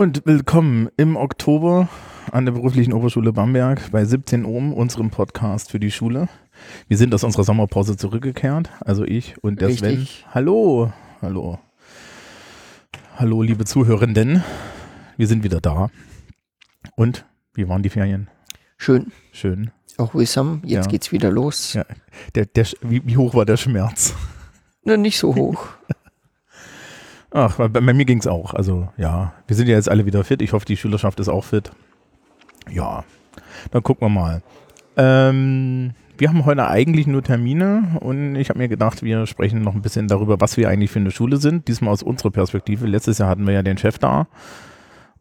Und willkommen im Oktober an der beruflichen Oberschule Bamberg bei 17 Ohm, unserem Podcast für die Schule. Wir sind aus unserer Sommerpause zurückgekehrt, also ich und der Richtig. Sven. Hallo, hallo. Hallo, liebe Zuhörenden. Wir sind wieder da. Und wie waren die Ferien? Schön. Schön. Auch Wissam, jetzt Ja. geht's wieder los. Ja. Der, der, wie, wie hoch war der Schmerz? Na, nicht so hoch. Ach, bei, bei mir ging's auch. Also ja, wir sind ja jetzt alle wieder fit. Ich hoffe, die Schülerschaft ist auch fit. Ja, dann gucken wir mal. Ähm, wir haben heute eigentlich nur Termine und ich habe mir gedacht, wir sprechen noch ein bisschen darüber, was wir eigentlich für eine Schule sind. Diesmal aus unserer Perspektive. Letztes Jahr hatten wir ja den Chef da.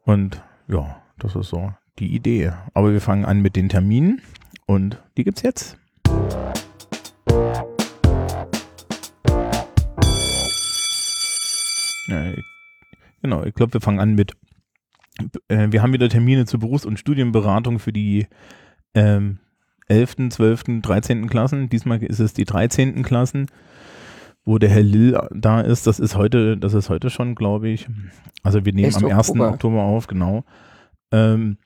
Und ja, das ist so die Idee. Aber wir fangen an mit den Terminen und die gibt's jetzt. Ja, ich- genau, ich glaube, wir fangen an mit, äh, wir haben wieder Termine zur Berufs- und Studienberatung für die ähm, 11., 12., 13. Klassen. Diesmal ist es die 13. Klassen, wo der Herr Lill da ist. Das ist heute, das ist heute schon, glaube ich. Also wir nehmen 1. am 1. Oktober. Oktober. auf, genau. Ähm,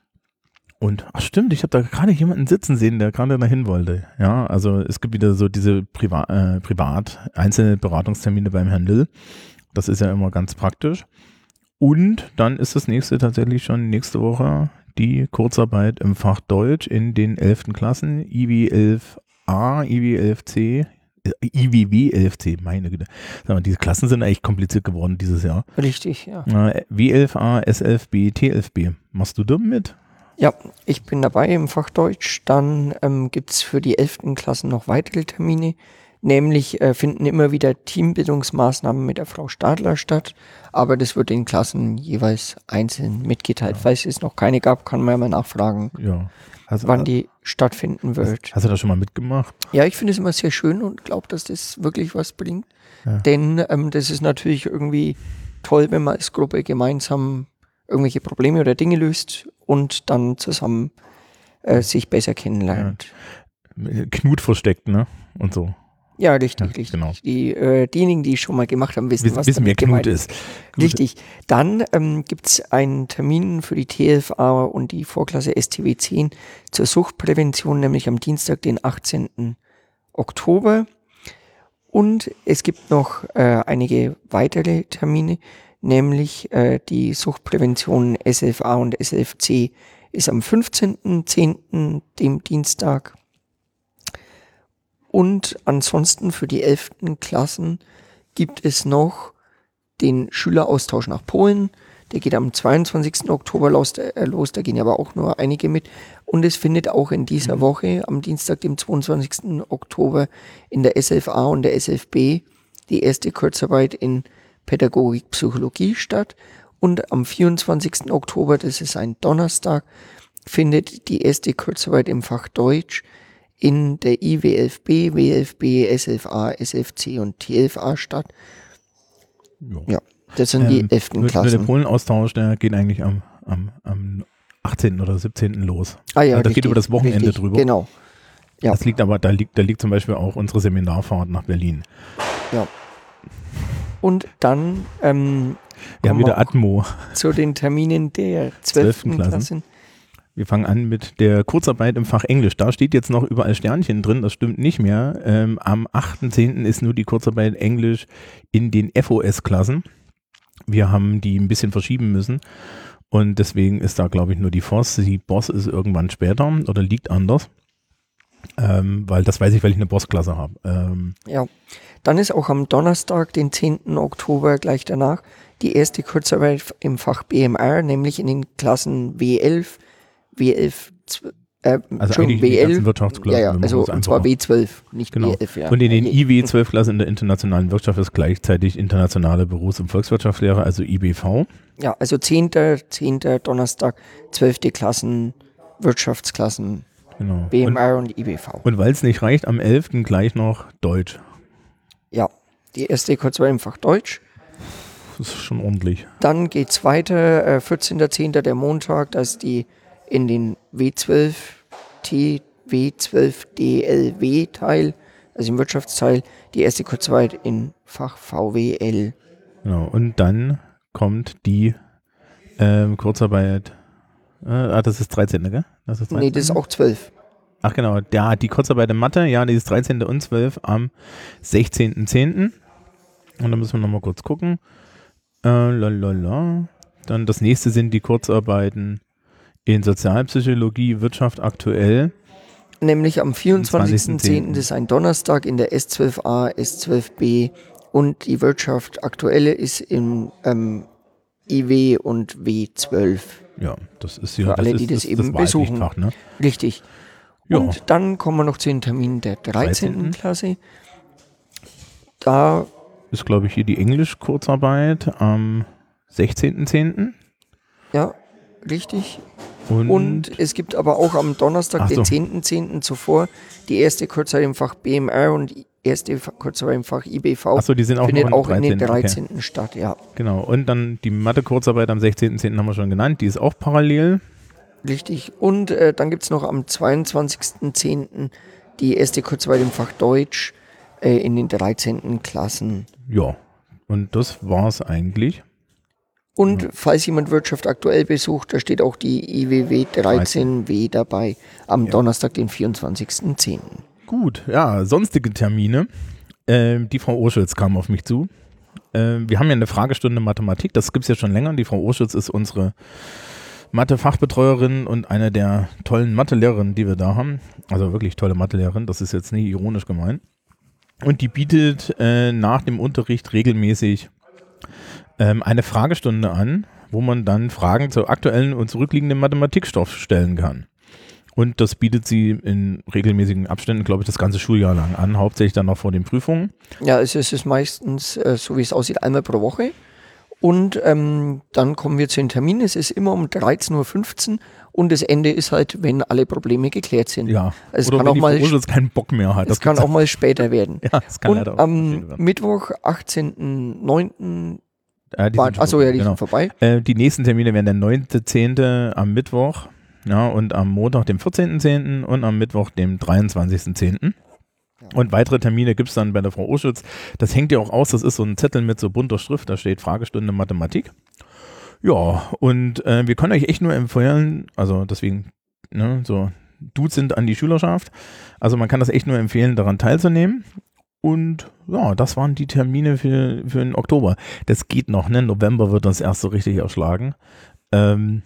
und, ach stimmt, ich habe da gerade jemanden sitzen sehen, der gerade dahin wollte. Ja, also es gibt wieder so diese Priva äh, Privat, einzelne Beratungstermine beim Herrn Lill. Das ist ja immer ganz praktisch. Und dann ist das nächste tatsächlich schon nächste Woche die Kurzarbeit im Fach Deutsch in den 11. Klassen, IW 11a, IW 11c, äh, IWW 11c, meine Güte. Sag mal, diese Klassen sind eigentlich kompliziert geworden dieses Jahr. Richtig, ja. Äh, W11a, S11b, T11b. Machst du da mit? Ja, ich bin dabei im Fach Deutsch. Dann ähm, gibt's für die 11. Klassen noch weitere Termine. Nämlich äh, finden immer wieder Teambildungsmaßnahmen mit der Frau Stadler statt. Aber das wird den Klassen jeweils einzeln mitgeteilt. Falls es noch keine gab, kann man ja mal nachfragen, Ja. Also, wann die stattfinden wird. Hast du das schon mal mitgemacht? Ja, ich finde es immer sehr schön und glaube, dass das wirklich was bringt. Ja. Denn ähm, das ist natürlich irgendwie toll, wenn man als Gruppe gemeinsam irgendwelche Probleme oder Dinge löst und dann zusammen äh, sich besser kennenlernt. Knut versteckt, ne? Und so. Ja, richtig, Ja, richtig. genau. Die, äh, diejenigen, die schon mal gemacht haben, wissen, Wissen, was wissen damit gemeint Knut ist. Knut- Richtig. Dann ähm, gibt es einen Termin für die TFA und die Vorklasse STW 10 zur Suchtprävention, nämlich am Dienstag, den 18. Oktober. Und es gibt noch äh, einige weitere Termine, nämlich äh, die Suchtprävention SFA und SFC ist am 15.10., dem Dienstag. Und ansonsten für die 11. Klassen gibt es noch den Schüleraustausch nach Polen. Der geht am 22. Oktober los, äh, los, da gehen aber auch nur einige mit. Und es findet auch in dieser Woche, am Dienstag, dem 22. Oktober, in der SFA und der SFB die erste Kurzarbeit in Pädagogik Psychologie statt. Und am 24. Oktober, das ist ein Donnerstag, findet die erste Kurzarbeit im Fach Deutsch in der IWFB, WFB, SFA, SFC und TFA statt. Ja, das sind die Ähm, 11. nur, nur der Klassen. Polenaustausch, der geht eigentlich am, am, am 18. oder 17. los. Ah ja, das geht über das Wochenende richtig, drüber. Genau, Ja. Das liegt aber, da liegt, da liegt zum Beispiel auch unsere Seminarfahrt nach Berlin. ja. Und dann ähm, Wir haben wieder Atmo. zu den Terminen der 12. 12. Klassen. Klassen. Wir fangen an mit der Kurzarbeit im Fach Englisch. Da steht jetzt noch überall Sternchen drin, das stimmt nicht mehr. Ähm, am 8.10. ist nur die Kurzarbeit Englisch in den FOS-Klassen. Wir haben die ein bisschen verschieben müssen und deswegen ist da, glaube ich, nur die FOS. Die BOS ist irgendwann später oder liegt anders. Ähm, weil das weiß ich, weil ich eine BOS-Klasse habe. Ähm, Ja. Dann ist auch am Donnerstag, den 10. Oktober, gleich danach, die erste Kurzarbeit im Fach BMR, nämlich in den Klassen W11, W11, zw- äh, also eigentlich in die ganzen W11, Wirtschaftsklassen. ja, ja, also und einfach zwar auch. W12, nicht Genau. W11, ja. Und in den Ja, IW 12 Klassen in der internationalen Wirtschaft ist gleichzeitig internationale Berufs- und Volkswirtschaftslehre, also IBV. Ja, also 10., 10. Donnerstag, 12. Klassen, Wirtschaftsklassen, Genau. Und, BMR und, IBV. und weil es nicht reicht, am 11. gleich noch Deutsch. Ja, die erste Kurzwahl im Fach Deutsch. Das ist schon ordentlich. Dann geht's weiter, äh, 14.10. der Montag, da ist die in den W12 T, W12 DLW Teil, also im Wirtschaftsteil, die erste Kurzarbeit in Fach VWL. Genau. Und dann kommt die Ähm, Kurzarbeit. Äh, ah, das ist 13. gell? Das ist 13. Nee, das ist auch 12. Ach genau, ja, die Kurzarbeit in Mathe, ja, die ist 13. und 12 am 16.10. Und dann müssen wir nochmal kurz gucken. Äh, lalala. Dann das nächste sind die Kurzarbeiten in Sozialpsychologie, Wirtschaft aktuell. Nämlich am 24.10. das ist ein Donnerstag in der S12a, S12b und die Wirtschaft aktuelle ist im ähm, IW und W12. Ja, das ist ja Für alle, die das, das eben das besuchen. Ne? Richtig. Ja. Und dann kommen wir noch zu den Terminen der 13. 13. Klasse. Da ist, glaube ich, hier die Englisch-Kurzarbeit am 16.10. Ja, richtig. Und, und, es gibt aber auch am Donnerstag, so. den 10.10. .10. zuvor, die erste Kurzarbeit im Fach BMR und erste Kurzarbeit im Fach IBV. Achso, die sind auch, findet auch in den 13. Okay. statt, ja. Genau. Und dann die Mathe-Kurzarbeit am 16.10. haben wir schon genannt, die ist auch parallel. Richtig. Und äh, dann gibt es noch am 22.10. die erste Kurzarbeit im Fach Deutsch äh, in den 13. Klassen. Ja, und das war es eigentlich. Und ja. falls jemand Wirtschaft aktuell besucht, da steht auch die IWW 13W dabei am ja. Donnerstag, den 24.10. Gut, ja, sonstige Termine. Äh, die Frau Urschütz kam auf mich zu. Äh, wir haben ja eine Fragestunde Mathematik, das gibt es ja schon länger. Die Frau Urschütz ist unsere Mathe-Fachbetreuerin und eine der tollen Mathelehrerinnen, die wir da haben. Also wirklich tolle Mathelehrerin, das ist jetzt nicht ironisch gemeint. Und die bietet äh, nach dem Unterricht regelmäßig ähm, eine Fragestunde an, wo man dann Fragen zu aktuellen und zurückliegenden Mathematikstoff stellen kann. Und das bietet sie in regelmäßigen Abständen, glaube ich, das ganze Schuljahr lang an, hauptsächlich dann noch vor den Prüfungen. Ja, es ist meistens, äh, so wie es aussieht, einmal pro Woche. Und ähm, dann kommen wir zu den Terminen. Es ist immer um 13.15 Uhr und das Ende ist halt, wenn alle Probleme geklärt sind. Ja. Es Oder kann auch mal, keinen Bock mehr hat. Es kann auch mal später werden. ja, es kann und am Mittwoch, 18.09. Äh, achso, ja, die genau. sind vorbei. Äh, die nächsten Termine wären der 9.10. am Mittwoch ja, und am Montag, dem 14.10. und am Mittwoch, dem 23.10. Und weitere Termine gibt es dann bei der Frau Oschütz. Das hängt ja auch aus, das ist so ein Zettel mit so bunter Schrift, da steht Fragestunde Mathematik. Ja, und äh, wir können euch echt nur empfehlen, also deswegen, ne, so Dudes sind an die Schülerschaft. Also man kann das echt nur empfehlen, daran teilzunehmen. Und ja, das waren die Termine für, für den Oktober. Das geht noch, ne? November wird das erst so richtig erschlagen. Ähm,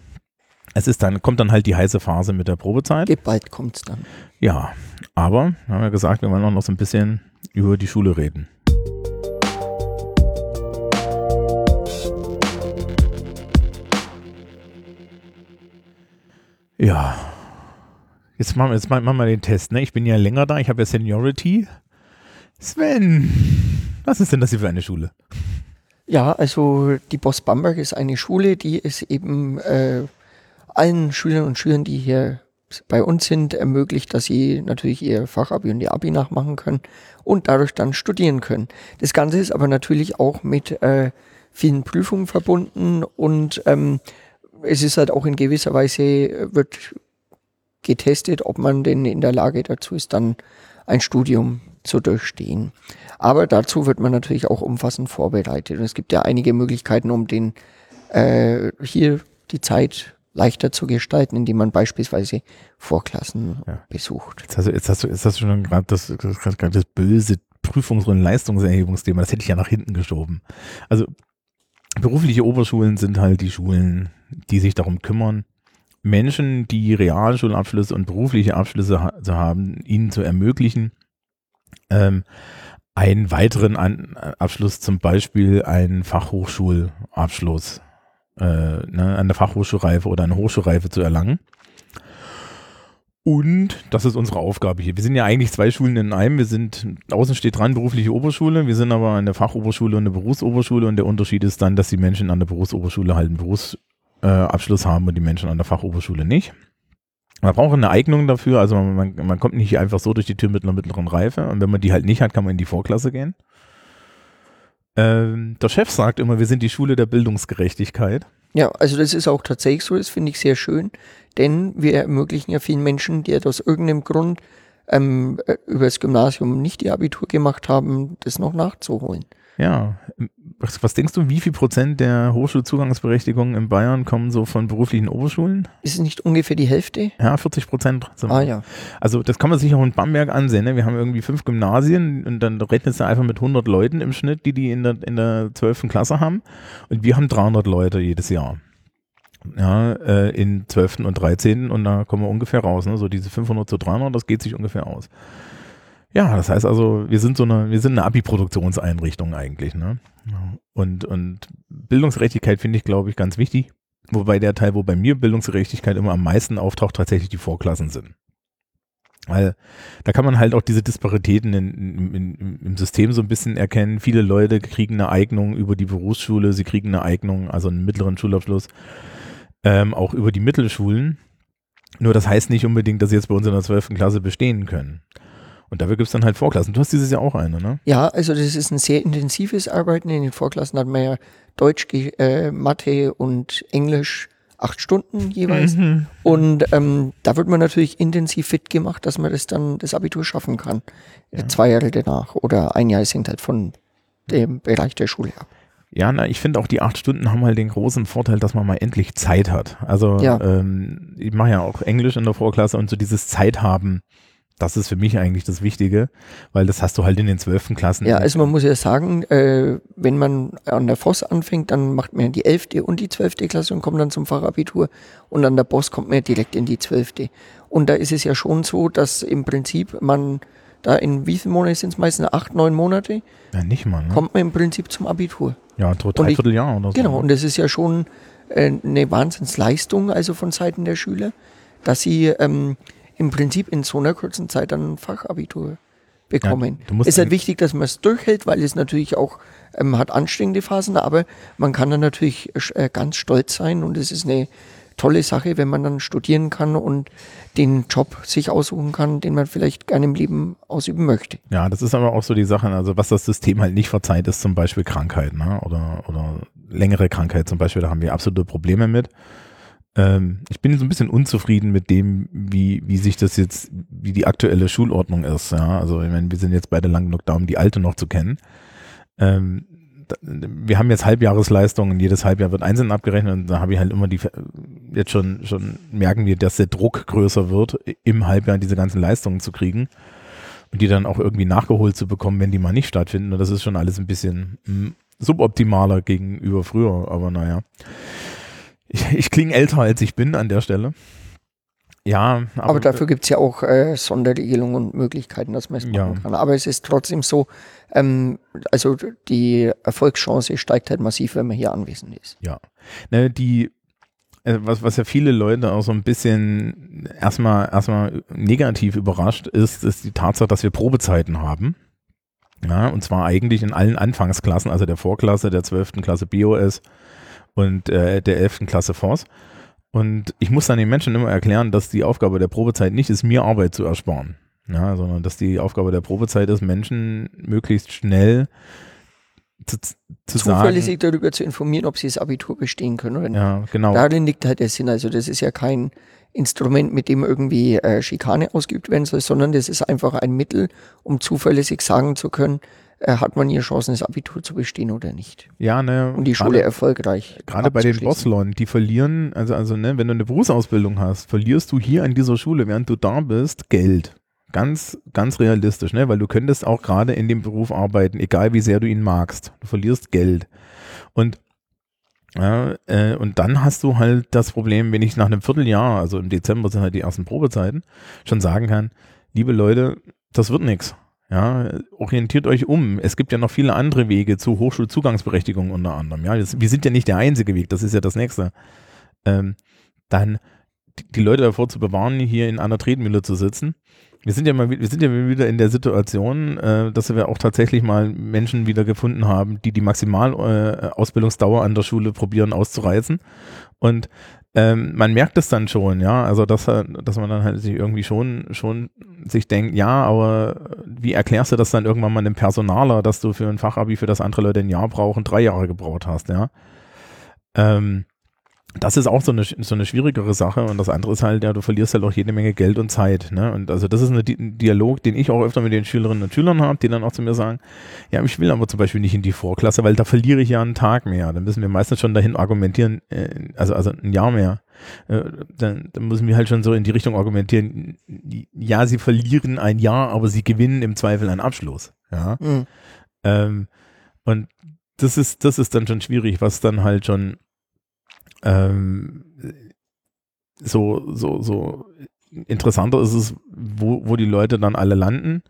es ist dann, kommt dann halt die heiße Phase mit der Probezeit. Bald kommt es dann. Ja, aber wir haben ja gesagt, wir wollen auch noch so ein bisschen über die Schule reden. Ja. Jetzt machen wir, jetzt machen wir den Test. Ne? Ich bin ja länger da, ich habe ja Seniority. Sven, was ist denn das hier für eine Schule? Ja, also die Boss Bamberg ist eine Schule, die es eben äh, allen Schülern und Schülern, die hier bei uns sind, ermöglicht, dass sie natürlich ihr Fachabi und ihr Abi nachmachen können und dadurch dann studieren können. Das Ganze ist aber natürlich auch mit äh, vielen Prüfungen verbunden und ähm, es ist halt auch in gewisser Weise, äh, wird getestet, ob man denn in der Lage dazu ist, dann ein Studium zu durchstehen. Aber dazu wird man natürlich auch umfassend vorbereitet. Und es gibt ja einige Möglichkeiten, um den äh, hier die Zeit leichter zu gestalten, indem man beispielsweise Vorklassen ja. besucht. Jetzt hast du, jetzt hast du, jetzt hast du schon gerade das, das, das böse Prüfungs- und Leistungserhebungsthema, das hätte ich ja nach hinten geschoben. Also berufliche Oberschulen sind halt die Schulen, die sich darum kümmern, Menschen, die Realschulabschlüsse und berufliche Abschlüsse ha zu haben, ihnen zu ermöglichen, ähm, einen weiteren An Abschluss, zum Beispiel einen Fachhochschulabschluss äh, ne, eine Fachhochschulreife oder eine Hochschulreife zu erlangen. Und das ist unsere Aufgabe hier. Wir sind ja eigentlich zwei Schulen in einem. Wir sind, außen steht dran, berufliche Oberschule. Wir sind aber eine Fachoberschule und eine Berufsoberschule. Und der Unterschied ist dann, dass die Menschen an der Berufsoberschule halt einen Berufsabschluss äh, haben und die Menschen an der Fachoberschule nicht. Man braucht eine Eignung dafür. Also man, man kommt nicht einfach so durch die Tür mit einer mittleren Reife. Und wenn man die halt nicht hat, kann man in die Vorklasse gehen. Ähm, der Chef sagt immer, wir sind die Schule der Bildungsgerechtigkeit. Ja, also das ist auch tatsächlich so, das finde ich sehr schön, denn wir ermöglichen ja vielen Menschen, die aus irgendeinem Grund ähm, äh, über das Gymnasium nicht ihr Abitur gemacht haben, das noch nachzuholen. Ja. Was, denkst du, wie viel Prozent der Hochschulzugangsberechtigungen in Bayern kommen so von beruflichen Oberschulen? Ist es nicht ungefähr die Hälfte? Ja, 40 Prozent. Ah ja. Also das kann man sich auch in Bamberg ansehen. Ne? Wir haben irgendwie fünf Gymnasien und dann rechnest du einfach mit 100 Leuten im Schnitt, die die in der, in der 12. Klasse haben. Und wir haben 300 Leute jedes Jahr. Ja, äh, in 12. und 13. und da kommen wir ungefähr raus. Ne? So diese 500 zu 300, das geht sich ungefähr aus. Ja, das heißt also, wir sind so eine, wir sind eine Abi-Produktionseinrichtung eigentlich, ne? Und, und Bildungsgerechtigkeit finde ich, glaube ich, ganz wichtig. Wobei der Teil, wo bei mir Bildungsgerechtigkeit immer am meisten auftaucht, tatsächlich die Vorklassen sind. Weil da kann man halt auch diese Disparitäten in, in, in, im System so ein bisschen erkennen. Viele Leute kriegen eine Eignung über die Berufsschule, sie kriegen eine Eignung, also einen mittleren Schulabschluss, ähm, auch über die Mittelschulen. Nur das heißt nicht unbedingt, dass sie jetzt bei uns in der 12. Klasse bestehen können. Und dafür gibt es dann halt Vorklassen. Du hast dieses Jahr auch eine, ne? Ja, also das ist ein sehr intensives Arbeiten. In den Vorklassen hat man ja Deutsch, äh, Mathe und Englisch acht Stunden jeweils. Mhm. Und ähm, da wird man natürlich intensiv fit gemacht, dass man das dann das Abitur schaffen kann. Ja. Zwei Jahre danach oder ein Jahr, es hängt halt von dem Bereich der Schule ab. Ja, na, ich finde auch die acht Stunden haben halt den großen Vorteil, dass man mal endlich Zeit hat. Also ja. ähm, ich mache ja auch Englisch in der Vorklasse und so dieses Zeit haben das ist für mich eigentlich das Wichtige, weil das hast du halt in den zwölften Klassen. Ja, also man muss ja sagen, äh, wenn man an der Voss anfängt, dann macht man die elfte und die zwölfte Klasse und kommt dann zum Fachabitur und an der Boss kommt man direkt in die zwölfte. Und da ist es ja schon so, dass im Prinzip man da in wie vielen Monaten sind es meistens? Acht, neun Monate? Ja, nicht mal. Ne? Kommt man im Prinzip zum Abitur. Ja, so dreiviertel Jahr oder so. Genau, und das ist ja schon äh, eine Wahnsinnsleistung, also von Seiten der Schüler, dass sie ähm, im Prinzip in so einer kurzen Zeit dann ein Fachabitur bekommen. Ja, ist halt wichtig, dass man es durchhält, weil es natürlich auch ähm, hat anstrengende Phasen, aber man kann dann natürlich äh, ganz stolz sein und es ist eine tolle Sache, wenn man dann studieren kann und den Job sich aussuchen kann, den man vielleicht gerne im Leben ausüben möchte. Ja, das ist aber auch so die Sache, also was das System halt nicht verzeiht, ist zum Beispiel Krankheit ne? oder, oder längere Krankheit zum Beispiel, da haben wir absolute Probleme mit. Ähm, ich bin so ein bisschen unzufrieden mit dem, wie, wie sich das jetzt, wie die aktuelle Schulordnung ist. Ja? Also ich meine, wir sind jetzt beide lang genug da, um die alte noch zu kennen. Ähm, wir haben jetzt Halbjahresleistungen und jedes Halbjahr wird einzeln abgerechnet und da habe ich halt immer die, jetzt schon, schon merken wir, dass der Druck größer wird, im Halbjahr diese ganzen Leistungen zu kriegen und die dann auch irgendwie nachgeholt zu bekommen, wenn die mal nicht stattfinden. Und das ist schon alles ein bisschen hm, suboptimaler gegenüber früher, aber naja. Ich, ich klinge älter, als ich bin an der Stelle. Ja, aber, aber dafür gibt es ja auch äh, Sonderregelungen und Möglichkeiten, dass man es machen ja. kann. Aber es ist trotzdem so, ähm, also die Erfolgschance steigt halt massiv, wenn man hier anwesend ist. Ja. Ne, die, äh, was, was ja viele Leute auch so ein bisschen erstmal, erstmal negativ überrascht ist, ist die Tatsache, dass wir Probezeiten haben. Ja, und zwar eigentlich in allen Anfangsklassen, also der Vorklasse, der 12. Klasse BOS, und äh, der 11. Klasse Force. Und ich muss dann den Menschen immer erklären, dass die Aufgabe der Probezeit nicht ist, mir Arbeit zu ersparen, ja, sondern dass die Aufgabe der Probezeit ist, Menschen möglichst schnell zu, zu zuverlässig sagen, darüber zu informieren, ob sie das Abitur bestehen können oder nicht. Ja, genau. Darin liegt halt der Sinn. Also das ist ja kein Instrument, mit dem irgendwie äh, Schikane ausgeübt werden soll, sondern das ist einfach ein Mittel, um zuverlässig sagen zu können, äh, hat man hier Chancen, das Abitur zu bestehen oder nicht. Ja, ne. Und die Schule grade, erfolgreich. Gerade bei den Bosslern, die verlieren, also, also, ne, wenn du eine Berufsausbildung hast, verlierst du hier an dieser Schule, während du da bist, Geld. Ganz, ganz realistisch, ne? Weil du könntest auch gerade in dem Beruf arbeiten, egal wie sehr du ihn magst. Du verlierst Geld. Und ja, äh, und dann hast du halt das Problem, wenn ich nach einem Vierteljahr, also im Dezember sind halt die ersten Probezeiten, schon sagen kann, liebe Leute, das wird nichts. Ja, orientiert euch um. Es gibt ja noch viele andere Wege zu Hochschulzugangsberechtigung unter anderem. Ja, das, wir sind ja nicht der einzige Weg, das ist ja das nächste. Ähm, dann die Leute davor zu bewahren, hier in einer Tretmühle zu sitzen. Wir sind ja mal, wir sind ja wieder in der Situation, äh, dass wir auch tatsächlich mal Menschen wieder gefunden haben, die die Maximalausbildungsdauer äh, an der Schule probieren auszureizen. Und ähm, man merkt es dann schon, ja, also dass, dass man dann halt sich irgendwie schon, schon sich denkt, ja, aber wie erklärst du das dann irgendwann mal dem Personaler, dass du für ein Fachabi, für das andere Leute ein Jahr brauchen, drei Jahre gebraucht hast, ja. Ähm, das ist auch so eine, so eine schwierigere Sache und das andere ist halt, ja, du verlierst halt auch jede Menge Geld und Zeit. Ne? Und also das ist ein Dialog, den ich auch öfter mit den Schülerinnen und Schülern habe, die dann auch zu mir sagen, ja, ich will aber zum Beispiel nicht in die Vorklasse, weil da verliere ich ja einen Tag mehr. Dann müssen wir meistens schon dahin argumentieren, äh, also, also ein Jahr mehr. Äh, dann, dann müssen wir halt schon so in die Richtung argumentieren, ja, sie verlieren ein Jahr, aber sie gewinnen im Zweifel einen Abschluss. Ja. Mhm. Ähm, und das ist, das ist dann schon schwierig, was dann halt schon ähm, so, so, so interessanter ist es, wo, wo die Leute dann alle landen.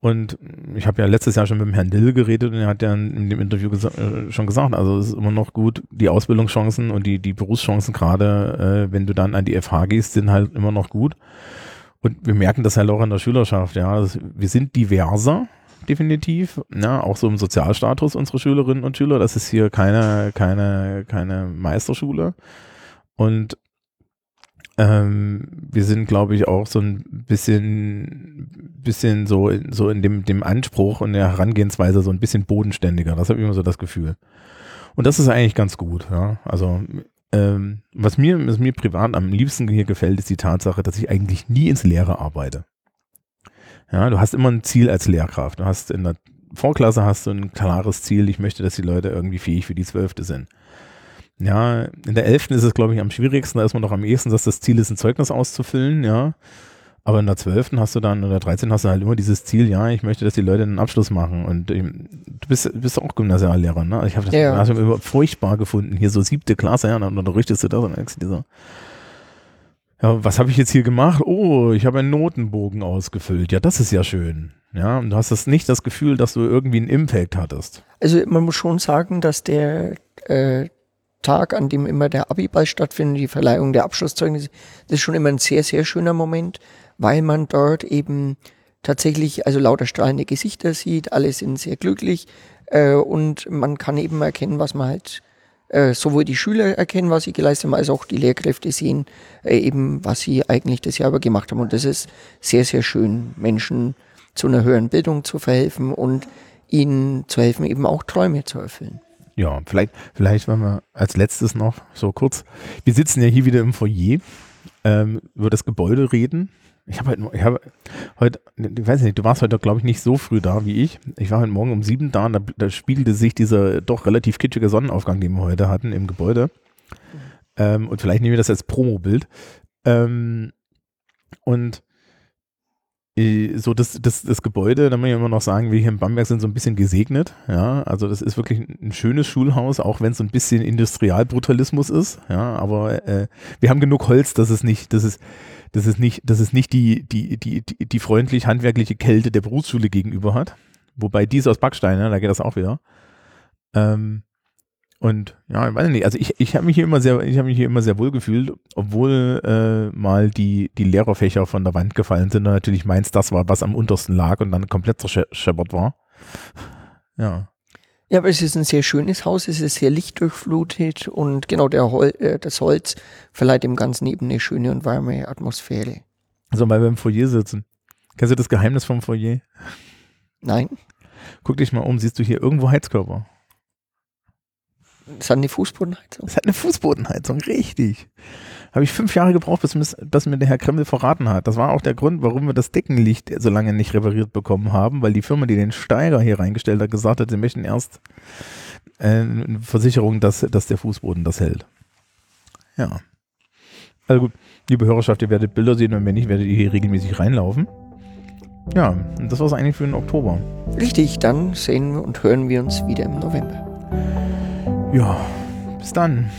Und ich habe ja letztes Jahr schon mit dem Herrn Dill geredet und er hat ja in dem Interview gesa äh, schon gesagt, also es ist immer noch gut, die Ausbildungschancen und die, die Berufschancen gerade, äh, wenn du dann an die FH gehst, sind halt immer noch gut. Und wir merken das halt auch in der Schülerschaft, ja. Also wir sind diverser, definitiv. Ja, auch so im Sozialstatus unserer Schülerinnen und Schüler. Das ist hier keine, keine, keine Meisterschule. Und ähm, wir sind, glaube ich, auch so ein bisschen, bisschen so, so in dem, dem Anspruch und der Herangehensweise so ein bisschen bodenständiger. Das habe ich immer so das Gefühl. Und das ist eigentlich ganz gut. Ja? Also ähm, was mir, was mir privat am liebsten hier gefällt, ist die Tatsache, dass ich eigentlich nie ins Leere arbeite. Ja, du hast immer ein Ziel als Lehrkraft. Du hast in der Vorklasse hast du ein klares Ziel. Ich möchte, dass die Leute irgendwie fähig für die Zwölfte sind. Ja, in der Elften ist es, glaube ich, am schwierigsten. Da ist man noch am ehesten, dass das Ziel ist, ein Zeugnis auszufüllen, ja. Aber in der Zwölften hast du dann, oder 13 hast du halt immer dieses Ziel, ja, ich möchte, dass die Leute einen Abschluss machen. Und ähm, du bist, bist auch Gymnasiallehrer, ne? Ich habe das ja. Gymnasium furchtbar gefunden. Hier so siebte Klasse, ja, und dann unterrichtest du das und dann denkst du dir so, ja, was habe ich jetzt hier gemacht? Oh, ich habe einen Notenbogen ausgefüllt. Ja, das ist ja schön. Ja, und du hast das nicht das Gefühl, dass du irgendwie einen Impact hattest. Also man muss schon sagen, dass der äh, Tag, an dem immer der Abiball stattfindet, die Verleihung der Abschlusszeugnisse, das ist schon immer ein sehr, sehr schöner Moment, weil man dort eben tatsächlich also lauter strahlende Gesichter sieht, alle sind sehr glücklich äh, und man kann eben erkennen, was man halt sowohl die Schüler erkennen, was sie geleistet haben, als auch die Lehrkräfte sehen äh, eben, was sie eigentlich das Jahr über gemacht haben. Und das ist sehr, sehr schön, Menschen zu einer höheren Bildung zu verhelfen und ihnen zu helfen, eben auch Träume zu erfüllen. Ja, vielleicht, vielleicht wenn wir als letztes noch so kurz, wir sitzen ja hier wieder im Foyer, ähm, über das Gebäude reden. Ich habe heute, ich habe heute, ich weiß nicht, du warst heute, glaube ich, nicht so früh da wie ich. Ich war heute Morgen um sieben da und da, da spiegelte sich dieser doch relativ kitschige Sonnenaufgang, den wir heute hatten, im Gebäude. Mhm. Ähm, und vielleicht nehmen wir das als Promobild. Ähm, und so das, das, das Gebäude, da muss ich immer noch sagen, wir hier in Bamberg sind so ein bisschen gesegnet. Ja, also das ist wirklich ein schönes Schulhaus, auch wenn es so ein bisschen Industrialbrutalismus ist. Ja, aber äh, wir haben genug Holz, dass es nicht, dass es, dass es nicht, dass es nicht die, die, die, die, die freundlich handwerkliche Kälte der Berufsschule gegenüber hat. Wobei die ist aus Backstein, ne? da geht das auch wieder. Ähm, und ja, ich weiß nicht, also ich, ich habe mich hier immer sehr, ich habe mich hier immer sehr wohl gefühlt, obwohl äh, mal die, die Lehrerfächer von der Wand gefallen sind und natürlich meins das war, was am untersten lag und dann komplett zerscheppert war. Ja. Ja, aber es ist ein sehr schönes Haus, es ist sehr lichtdurchflutet und genau der Hol äh, das Holz verleiht dem Ganzen eben eine schöne und warme Atmosphäre. Also weil wir im Foyer sitzen. Kennst du das Geheimnis vom Foyer? Nein. Guck dich mal um, siehst du hier irgendwo Heizkörper? Es hat eine Fußbodenheizung. Es hat eine Fußbodenheizung, richtig. Habe ich fünf Jahre gebraucht, bis, bis mir der Herr Kreml verraten hat. Das war auch der Grund, warum wir das Deckenlicht so lange nicht repariert bekommen haben, weil die Firma, die den Steiger hier reingestellt hat, gesagt hat, sie möchten erst äh, eine Versicherung, dass, dass der Fußboden das hält. Ja. Also gut, liebe Hörerschaft, ihr werdet Bilder sehen und wenn nicht, werdet ihr hier regelmäßig reinlaufen. Ja, und das war es eigentlich für den Oktober. Richtig, dann sehen und hören wir uns wieder im November. Ja, bis dann.